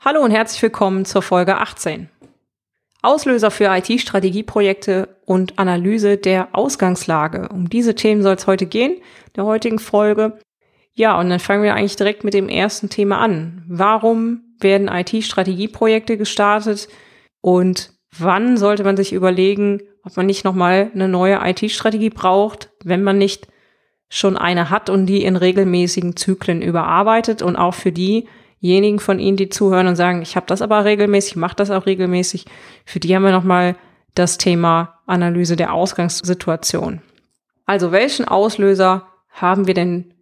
Hallo und herzlich willkommen zur Folge 18. Auslöser für IT-Strategieprojekte und Analyse der Ausgangslage. Um diese Themen soll es heute gehen, der heutigen Folge. Ja, und dann fangen wir eigentlich direkt mit dem ersten Thema an. Warum werden IT-Strategieprojekte gestartet und wann sollte man sich überlegen, ob man nicht nochmal eine neue IT-Strategie braucht, wenn man nicht schon eine hat und die in regelmäßigen Zyklen überarbeitet und auch für diejenigen von Ihnen, die zuhören und sagen, ich habe das aber regelmäßig, mache das auch regelmäßig, für die haben wir nochmal das Thema Analyse der Ausgangssituation. Also welchen Auslöser haben wir denn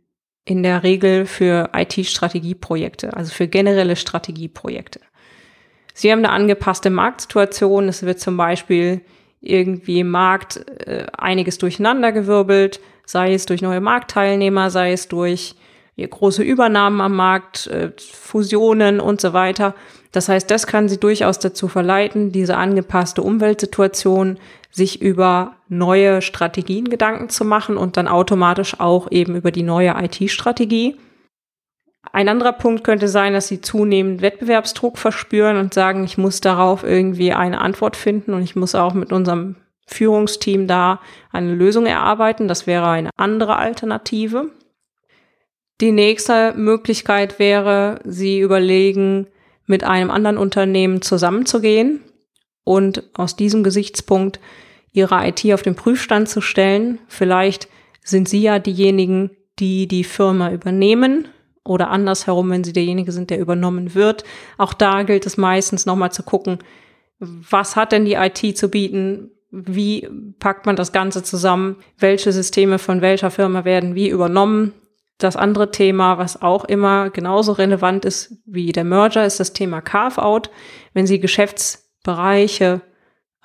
in der Regel für IT-Strategieprojekte, also für generelle Strategieprojekte. Sie haben eine angepasste Marktsituation. Es wird zum Beispiel irgendwie im Markt äh, einiges durcheinandergewirbelt, sei es durch neue Marktteilnehmer, sei es durch große Übernahmen am Markt, äh, Fusionen und so weiter. Das heißt, das kann sie durchaus dazu verleiten, diese angepasste Umweltsituation sich über neue Strategien Gedanken zu machen und dann automatisch auch eben über die neue IT-Strategie. Ein anderer Punkt könnte sein, dass sie zunehmend Wettbewerbsdruck verspüren und sagen, ich muss darauf irgendwie eine Antwort finden und ich muss auch mit unserem Führungsteam da eine Lösung erarbeiten. Das wäre eine andere Alternative. Die nächste Möglichkeit wäre, sie überlegen, mit einem anderen Unternehmen zusammenzugehen und aus diesem Gesichtspunkt ihre IT auf den Prüfstand zu stellen. Vielleicht sind Sie ja diejenigen, die die Firma übernehmen oder andersherum, wenn Sie derjenige sind, der übernommen wird. Auch da gilt es meistens nochmal zu gucken, was hat denn die IT zu bieten? Wie packt man das Ganze zusammen? Welche Systeme von welcher Firma werden wie übernommen? Das andere Thema, was auch immer genauso relevant ist wie der Merger, ist das Thema Carve-out. Wenn Sie Geschäftsbereiche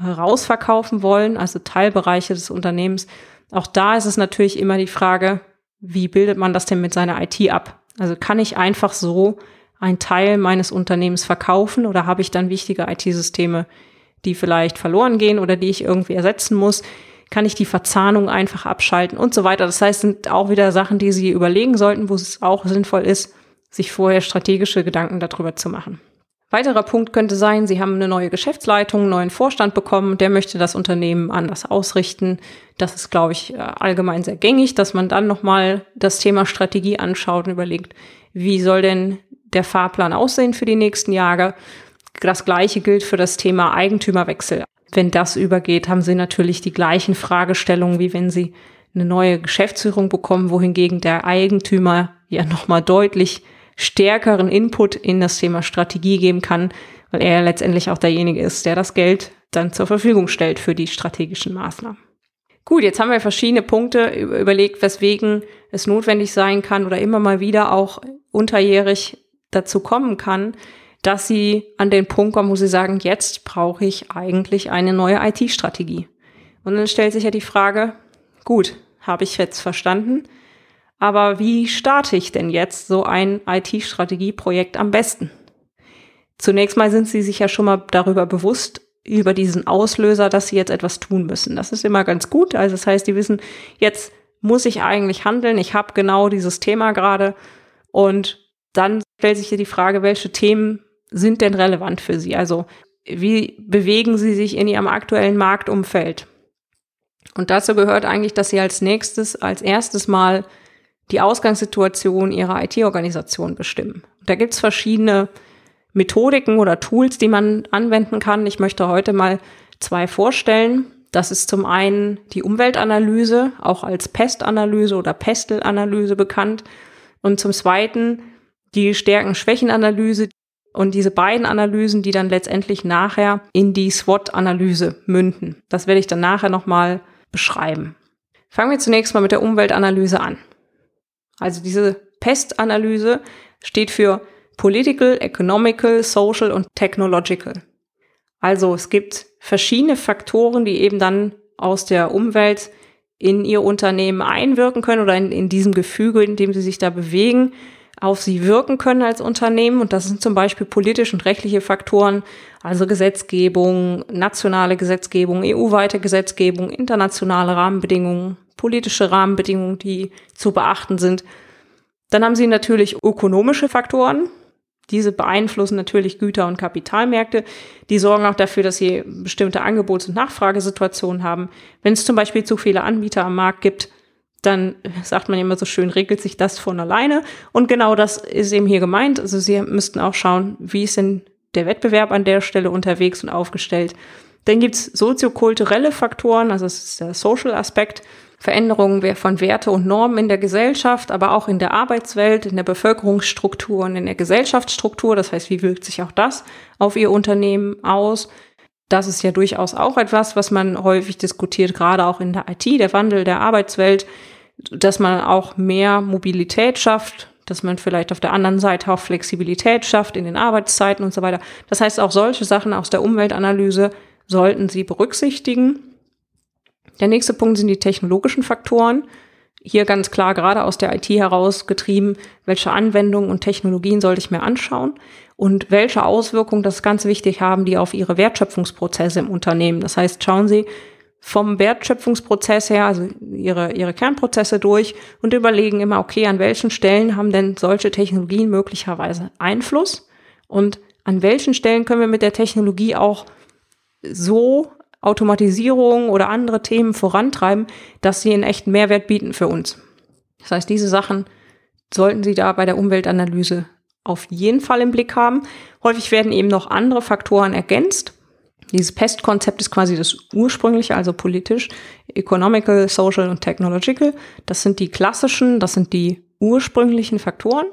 rausverkaufen wollen, also Teilbereiche des Unternehmens, auch da ist es natürlich immer die Frage, wie bildet man das denn mit seiner IT ab? Also kann ich einfach so einen Teil meines Unternehmens verkaufen oder habe ich dann wichtige IT-Systeme, die vielleicht verloren gehen oder die ich irgendwie ersetzen muss? Kann ich die Verzahnung einfach abschalten und so weiter? Das heißt, sind auch wieder Sachen, die Sie überlegen sollten, wo es auch sinnvoll ist, sich vorher strategische Gedanken darüber zu machen. Weiterer Punkt könnte sein, Sie haben eine neue Geschäftsleitung, einen neuen Vorstand bekommen, der möchte das Unternehmen anders ausrichten. Das ist, glaube ich, äh, allgemein sehr gängig, dass man dann nochmal das Thema Strategie anschaut und überlegt, wie soll denn der Fahrplan aussehen für die nächsten Jahre. Das gleiche gilt für das Thema Eigentümerwechsel. Wenn das übergeht, haben Sie natürlich die gleichen Fragestellungen, wie wenn Sie eine neue Geschäftsführung bekommen, wohingegen der Eigentümer ja nochmal deutlich stärkeren Input in das Thema Strategie geben kann, weil er letztendlich auch derjenige ist, der das Geld dann zur Verfügung stellt für die strategischen Maßnahmen. Gut, jetzt haben wir verschiedene Punkte überlegt, weswegen es notwendig sein kann oder immer mal wieder auch unterjährig dazu kommen kann, dass sie an den Punkt kommen, wo sie sagen, jetzt brauche ich eigentlich eine neue IT-Strategie. Und dann stellt sich ja die Frage, gut, habe ich jetzt verstanden, aber wie starte ich denn jetzt so ein IT-Strategieprojekt am besten? Zunächst mal sind Sie sich ja schon mal darüber bewusst, über diesen Auslöser, dass Sie jetzt etwas tun müssen. Das ist immer ganz gut. Also das heißt, die wissen, jetzt muss ich eigentlich handeln. Ich habe genau dieses Thema gerade. Und dann stellt sich hier die Frage, welche Themen sind denn relevant für Sie? Also wie bewegen Sie sich in Ihrem aktuellen Marktumfeld? Und dazu gehört eigentlich, dass Sie als nächstes, als erstes mal die Ausgangssituation ihrer IT-Organisation bestimmen. Da gibt's verschiedene Methodiken oder Tools, die man anwenden kann. Ich möchte heute mal zwei vorstellen. Das ist zum einen die Umweltanalyse, auch als Pestanalyse oder Pestelanalyse bekannt. Und zum zweiten die Stärken-Schwächen-Analyse und diese beiden Analysen, die dann letztendlich nachher in die SWOT-Analyse münden. Das werde ich dann nachher nochmal beschreiben. Fangen wir zunächst mal mit der Umweltanalyse an. Also diese Pestanalyse steht für Political, Economical, Social und Technological. Also es gibt verschiedene Faktoren, die eben dann aus der Umwelt in ihr Unternehmen einwirken können oder in, in diesem Gefüge, in dem sie sich da bewegen, auf sie wirken können als Unternehmen. Und das sind zum Beispiel politische und rechtliche Faktoren, also Gesetzgebung, nationale Gesetzgebung, EU-weite Gesetzgebung, internationale Rahmenbedingungen, politische Rahmenbedingungen, die zu beachten sind. Dann haben sie natürlich ökonomische Faktoren, diese beeinflussen natürlich Güter- und Kapitalmärkte. Die sorgen auch dafür, dass sie bestimmte Angebots- und Nachfragesituationen haben. Wenn es zum Beispiel zu viele Anbieter am Markt gibt, dann sagt man immer so schön, regelt sich das von alleine. Und genau das ist eben hier gemeint. Also Sie müssten auch schauen, wie ist denn der Wettbewerb an der Stelle unterwegs und aufgestellt. Dann gibt's soziokulturelle Faktoren, also das ist der Social Aspekt. Veränderungen von Werte und Normen in der Gesellschaft, aber auch in der Arbeitswelt, in der Bevölkerungsstruktur und in der Gesellschaftsstruktur. Das heißt, wie wirkt sich auch das auf Ihr Unternehmen aus? Das ist ja durchaus auch etwas, was man häufig diskutiert, gerade auch in der IT, der Wandel der Arbeitswelt, dass man auch mehr Mobilität schafft, dass man vielleicht auf der anderen Seite auch Flexibilität schafft in den Arbeitszeiten und so weiter. Das heißt, auch solche Sachen aus der Umweltanalyse sollten Sie berücksichtigen. Der nächste Punkt sind die technologischen Faktoren. Hier ganz klar gerade aus der IT heraus getrieben, welche Anwendungen und Technologien sollte ich mir anschauen und welche Auswirkungen das ganz wichtig haben, die auf Ihre Wertschöpfungsprozesse im Unternehmen. Das heißt, schauen Sie vom Wertschöpfungsprozess her, also Ihre, Ihre Kernprozesse durch und überlegen immer, okay, an welchen Stellen haben denn solche Technologien möglicherweise Einfluss und an welchen Stellen können wir mit der Technologie auch so Automatisierung oder andere Themen vorantreiben, dass sie einen echten Mehrwert bieten für uns. Das heißt, diese Sachen sollten Sie da bei der Umweltanalyse auf jeden Fall im Blick haben. Häufig werden eben noch andere Faktoren ergänzt. Dieses PEST-Konzept ist quasi das ursprüngliche, also politisch, economical, social und technological. Das sind die klassischen, das sind die ursprünglichen Faktoren.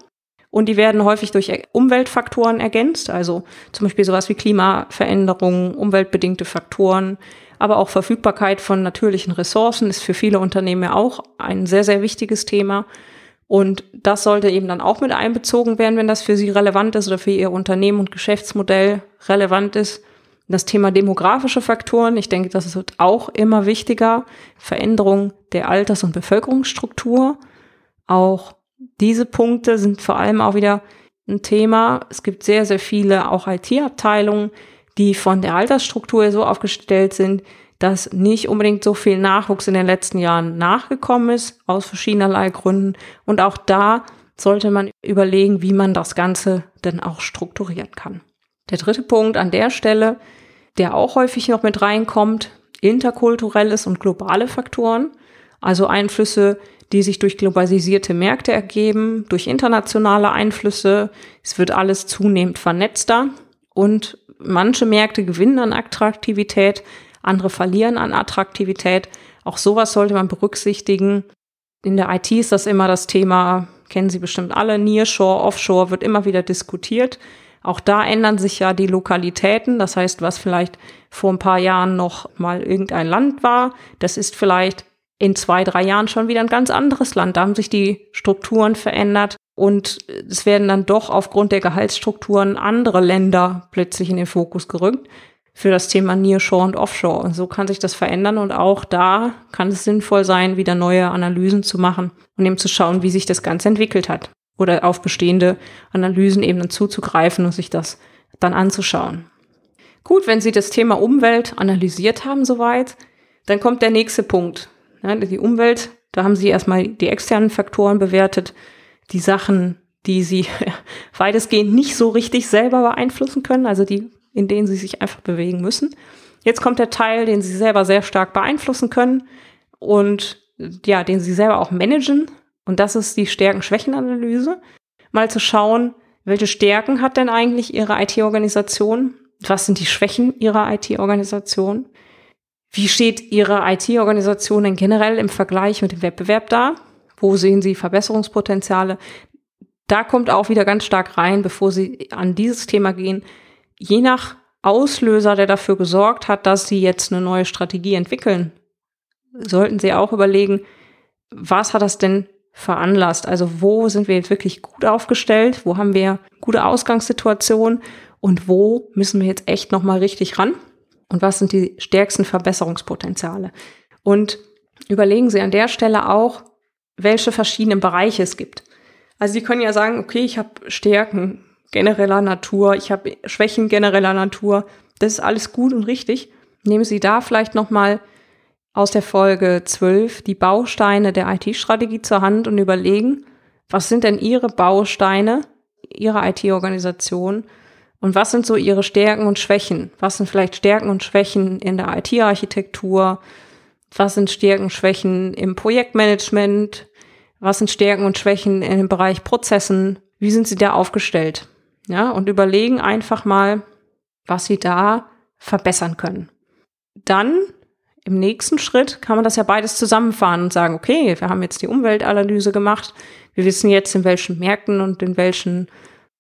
Und die werden häufig durch Umweltfaktoren ergänzt, also zum Beispiel sowas wie Klimaveränderungen, umweltbedingte Faktoren, aber auch Verfügbarkeit von natürlichen Ressourcen ist für viele Unternehmen ja auch ein sehr, sehr wichtiges Thema. Und das sollte eben dann auch mit einbezogen werden, wenn das für Sie relevant ist oder für Ihr Unternehmen und Geschäftsmodell relevant ist. Das Thema demografische Faktoren, ich denke, das wird auch immer wichtiger. Veränderung der Alters- und Bevölkerungsstruktur, auch diese Punkte sind vor allem auch wieder ein Thema. Es gibt sehr, sehr viele auch IT-Abteilungen, die von der Altersstruktur so aufgestellt sind, dass nicht unbedingt so viel Nachwuchs in den letzten Jahren nachgekommen ist, aus verschiedenerlei Gründen. Und auch da sollte man überlegen, wie man das Ganze denn auch strukturieren kann. Der dritte Punkt an der Stelle, der auch häufig noch mit reinkommt, interkulturelles und globale Faktoren, also Einflüsse, die sich durch globalisierte Märkte ergeben, durch internationale Einflüsse. Es wird alles zunehmend vernetzter und manche Märkte gewinnen an Attraktivität, andere verlieren an Attraktivität. Auch sowas sollte man berücksichtigen. In der IT ist das immer das Thema, kennen Sie bestimmt alle, Nearshore, Offshore wird immer wieder diskutiert. Auch da ändern sich ja die Lokalitäten. Das heißt, was vielleicht vor ein paar Jahren noch mal irgendein Land war, das ist vielleicht in zwei, drei Jahren schon wieder ein ganz anderes Land. Da haben sich die Strukturen verändert und es werden dann doch aufgrund der Gehaltsstrukturen andere Länder plötzlich in den Fokus gerückt für das Thema Nearshore und Offshore. Und so kann sich das verändern und auch da kann es sinnvoll sein, wieder neue Analysen zu machen und eben zu schauen, wie sich das Ganze entwickelt hat oder auf bestehende Analysen eben zuzugreifen und sich das dann anzuschauen. Gut, wenn Sie das Thema Umwelt analysiert haben soweit, dann kommt der nächste Punkt. Ja, die Umwelt, da haben sie erstmal die externen Faktoren bewertet, die Sachen, die sie weitestgehend nicht so richtig selber beeinflussen können, also die, in denen sie sich einfach bewegen müssen. Jetzt kommt der Teil, den sie selber sehr stark beeinflussen können und ja, den sie selber auch managen. Und das ist die Stärken-Schwächen-Analyse. Mal zu schauen, welche Stärken hat denn eigentlich ihre IT-Organisation? Was sind die Schwächen ihrer IT-Organisation? Wie steht Ihre IT-Organisation denn generell im Vergleich mit dem Wettbewerb da? Wo sehen Sie Verbesserungspotenziale? Da kommt auch wieder ganz stark rein, bevor Sie an dieses Thema gehen. Je nach Auslöser, der dafür gesorgt hat, dass Sie jetzt eine neue Strategie entwickeln, sollten Sie auch überlegen, was hat das denn veranlasst. Also wo sind wir jetzt wirklich gut aufgestellt? Wo haben wir gute Ausgangssituationen? Und wo müssen wir jetzt echt nochmal richtig ran? Und was sind die stärksten Verbesserungspotenziale? Und überlegen Sie an der Stelle auch, welche verschiedenen Bereiche es gibt. Also Sie können ja sagen, okay, ich habe Stärken genereller Natur, ich habe Schwächen genereller Natur. Das ist alles gut und richtig. Nehmen Sie da vielleicht nochmal aus der Folge 12 die Bausteine der IT-Strategie zur Hand und überlegen, was sind denn Ihre Bausteine Ihrer IT-Organisation und was sind so Ihre Stärken und Schwächen? Was sind vielleicht Stärken und Schwächen in der IT-Architektur? Was sind Stärken und Schwächen im Projektmanagement? Was sind Stärken und Schwächen dem Bereich Prozessen? Wie sind Sie da aufgestellt? Ja, und überlegen einfach mal, was Sie da verbessern können. Dann im nächsten Schritt kann man das ja beides zusammenfahren und sagen, okay, wir haben jetzt die Umweltanalyse gemacht. Wir wissen jetzt, in welchen Märkten und in welchen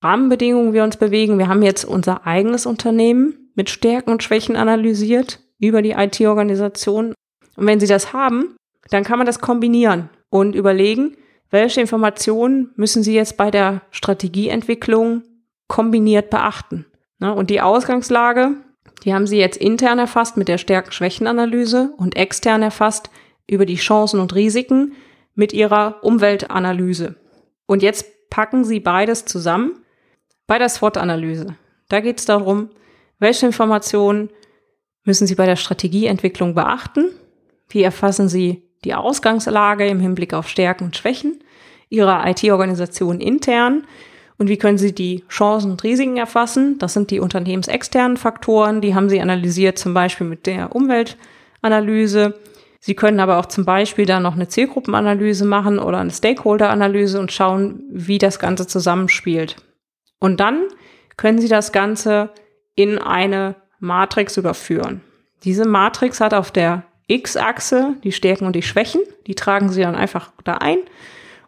Rahmenbedingungen wir uns bewegen. Wir haben jetzt unser eigenes Unternehmen mit Stärken und Schwächen analysiert über die IT-Organisation. Und wenn Sie das haben, dann kann man das kombinieren und überlegen, welche Informationen müssen Sie jetzt bei der Strategieentwicklung kombiniert beachten. Ne? Und die Ausgangslage, die haben Sie jetzt intern erfasst mit der Stärken-Schwächen-Analyse und extern erfasst über die Chancen und Risiken mit Ihrer Umweltanalyse. Und jetzt packen Sie beides zusammen bei der SWOT-Analyse. Da geht es darum, welche Informationen müssen Sie bei der Strategieentwicklung beachten? Wie erfassen Sie die Ausgangslage im Hinblick auf Stärken und Schwächen Ihrer IT-Organisation intern? Und wie können Sie die Chancen und Risiken erfassen? Das sind die unternehmensexternen Faktoren, die haben Sie analysiert, zum Beispiel mit der Umweltanalyse. Sie können aber auch zum Beispiel dann noch eine Zielgruppenanalyse machen oder eine Stakeholder-Analyse und schauen, wie das Ganze zusammenspielt. Und dann können Sie das Ganze in eine Matrix überführen. Diese Matrix hat auf der X-Achse die Stärken und die Schwächen. Die tragen Sie dann einfach da ein.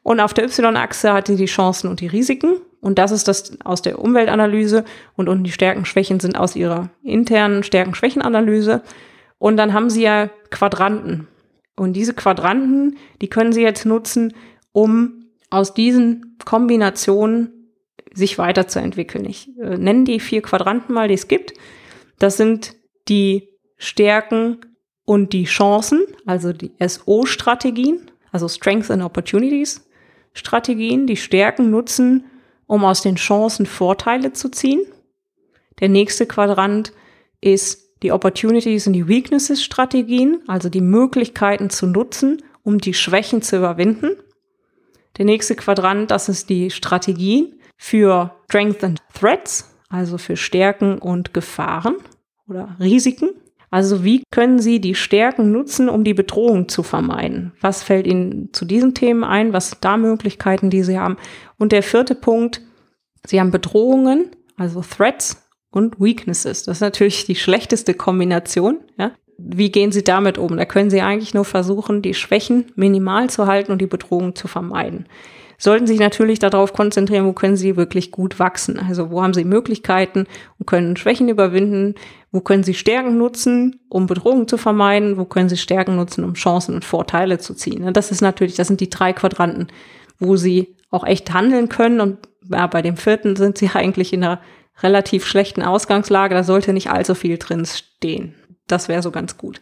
Und auf der Y-Achse hat sie die Chancen und die Risiken. Und das ist das aus der Umweltanalyse. Und unten die Stärken, Schwächen sind aus ihrer internen Stärken-Schwächen-Analyse. Und dann haben Sie ja Quadranten. Und diese Quadranten, die können Sie jetzt nutzen, um aus diesen Kombinationen sich weiterzuentwickeln. Ich äh, nenne die vier Quadranten mal, die es gibt. Das sind die Stärken und die Chancen, also die SO-Strategien, also Strengths and Opportunities Strategien, die Stärken nutzen, um aus den Chancen Vorteile zu ziehen. Der nächste Quadrant ist die Opportunities und die Weaknesses Strategien, also die Möglichkeiten zu nutzen, um die Schwächen zu überwinden. Der nächste Quadrant, das ist die Strategien, für Strength and Threats, also für Stärken und Gefahren oder Risiken. Also wie können Sie die Stärken nutzen, um die Bedrohung zu vermeiden? Was fällt Ihnen zu diesen Themen ein? Was sind da Möglichkeiten, die Sie haben? Und der vierte Punkt, Sie haben Bedrohungen, also Threats und Weaknesses. Das ist natürlich die schlechteste Kombination. Ja? Wie gehen Sie damit um? Da können Sie eigentlich nur versuchen, die Schwächen minimal zu halten und die Bedrohung zu vermeiden sollten sich natürlich darauf konzentrieren, wo können sie wirklich gut wachsen. Also wo haben sie Möglichkeiten und können Schwächen überwinden, wo können sie Stärken nutzen, um Bedrohungen zu vermeiden, wo können sie Stärken nutzen, um Chancen und Vorteile zu ziehen. Das ist natürlich, das sind die drei Quadranten, wo sie auch echt handeln können und ja, bei dem vierten sind sie eigentlich in einer relativ schlechten Ausgangslage, da sollte nicht allzu viel drin stehen. Das wäre so ganz gut.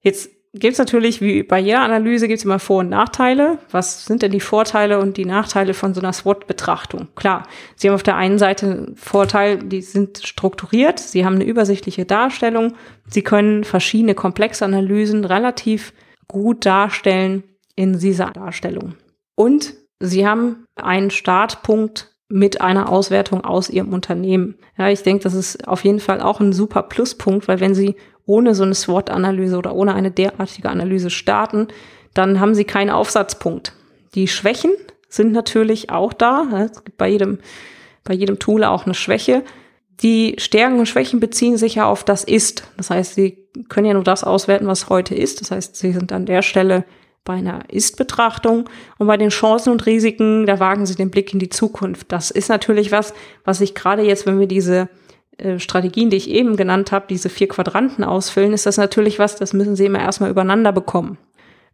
Jetzt gibt es natürlich, wie bei jeder Analyse, gibt es immer Vor- und Nachteile. Was sind denn die Vorteile und die Nachteile von so einer SWOT-Betrachtung? Klar, Sie haben auf der einen Seite einen Vorteil, die sind strukturiert, Sie haben eine übersichtliche Darstellung, Sie können verschiedene komplexe Analysen relativ gut darstellen in dieser Darstellung. Und Sie haben einen Startpunkt mit einer Auswertung aus Ihrem Unternehmen. Ja, ich denke, das ist auf jeden Fall auch ein super Pluspunkt, weil wenn Sie ohne so eine SWOT-Analyse oder ohne eine derartige Analyse starten, dann haben sie keinen Aufsatzpunkt. Die Schwächen sind natürlich auch da. Es gibt bei jedem, bei jedem Tool auch eine Schwäche. Die Stärken und Schwächen beziehen sich ja auf das Ist. Das heißt, sie können ja nur das auswerten, was heute ist. Das heißt, sie sind an der Stelle bei einer Ist-Betrachtung und bei den Chancen und Risiken, da wagen sie den Blick in die Zukunft. Das ist natürlich was, was sich gerade jetzt, wenn wir diese äh, Strategien, die ich eben genannt habe, diese vier Quadranten ausfüllen, ist das natürlich was, das müssen Sie immer erstmal übereinander bekommen.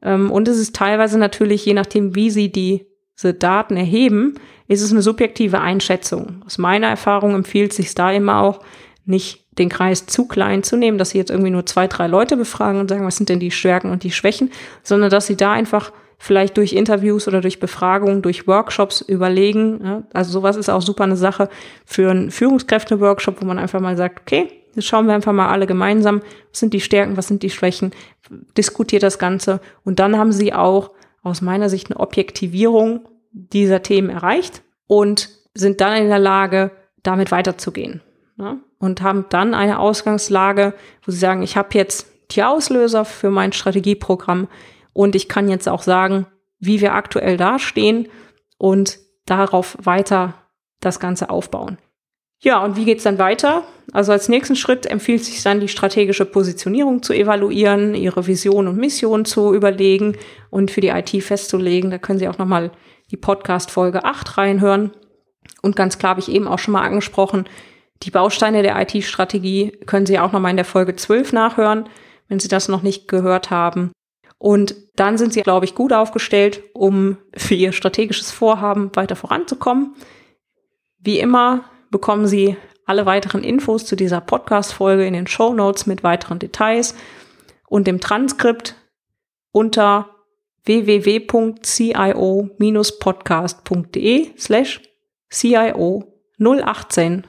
Ähm, und es ist teilweise natürlich, je nachdem, wie sie diese Daten erheben, ist es eine subjektive Einschätzung. Aus meiner Erfahrung empfiehlt sich da immer auch, nicht den Kreis zu klein zu nehmen, dass sie jetzt irgendwie nur zwei, drei Leute befragen und sagen, was sind denn die Stärken und die Schwächen, sondern dass sie da einfach vielleicht durch Interviews oder durch Befragungen, durch Workshops überlegen. Ja, also sowas ist auch super eine Sache für einen Führungskräfte-Workshop, wo man einfach mal sagt, okay, jetzt schauen wir einfach mal alle gemeinsam, was sind die Stärken, was sind die Schwächen, diskutiert das Ganze und dann haben sie auch aus meiner Sicht eine Objektivierung dieser Themen erreicht und sind dann in der Lage, damit weiterzugehen. Ja, und haben dann eine Ausgangslage, wo sie sagen, ich habe jetzt die Auslöser für mein Strategieprogramm, und ich kann jetzt auch sagen, wie wir aktuell dastehen und darauf weiter das Ganze aufbauen. Ja, und wie geht's dann weiter? Also als nächsten Schritt empfiehlt sich dann die strategische Positionierung zu evaluieren, ihre Vision und Mission zu überlegen und für die IT festzulegen. Da können Sie auch nochmal die Podcast Folge 8 reinhören. Und ganz klar habe ich eben auch schon mal angesprochen, die Bausteine der IT-Strategie können Sie auch nochmal in der Folge 12 nachhören, wenn Sie das noch nicht gehört haben. Und dann sind sie, glaube ich, gut aufgestellt, um für ihr strategisches Vorhaben weiter voranzukommen. Wie immer bekommen Sie alle weiteren Infos zu dieser Podcast-Folge in den Show Notes mit weiteren Details und dem Transkript unter www.cio-podcast.de slash CIO 018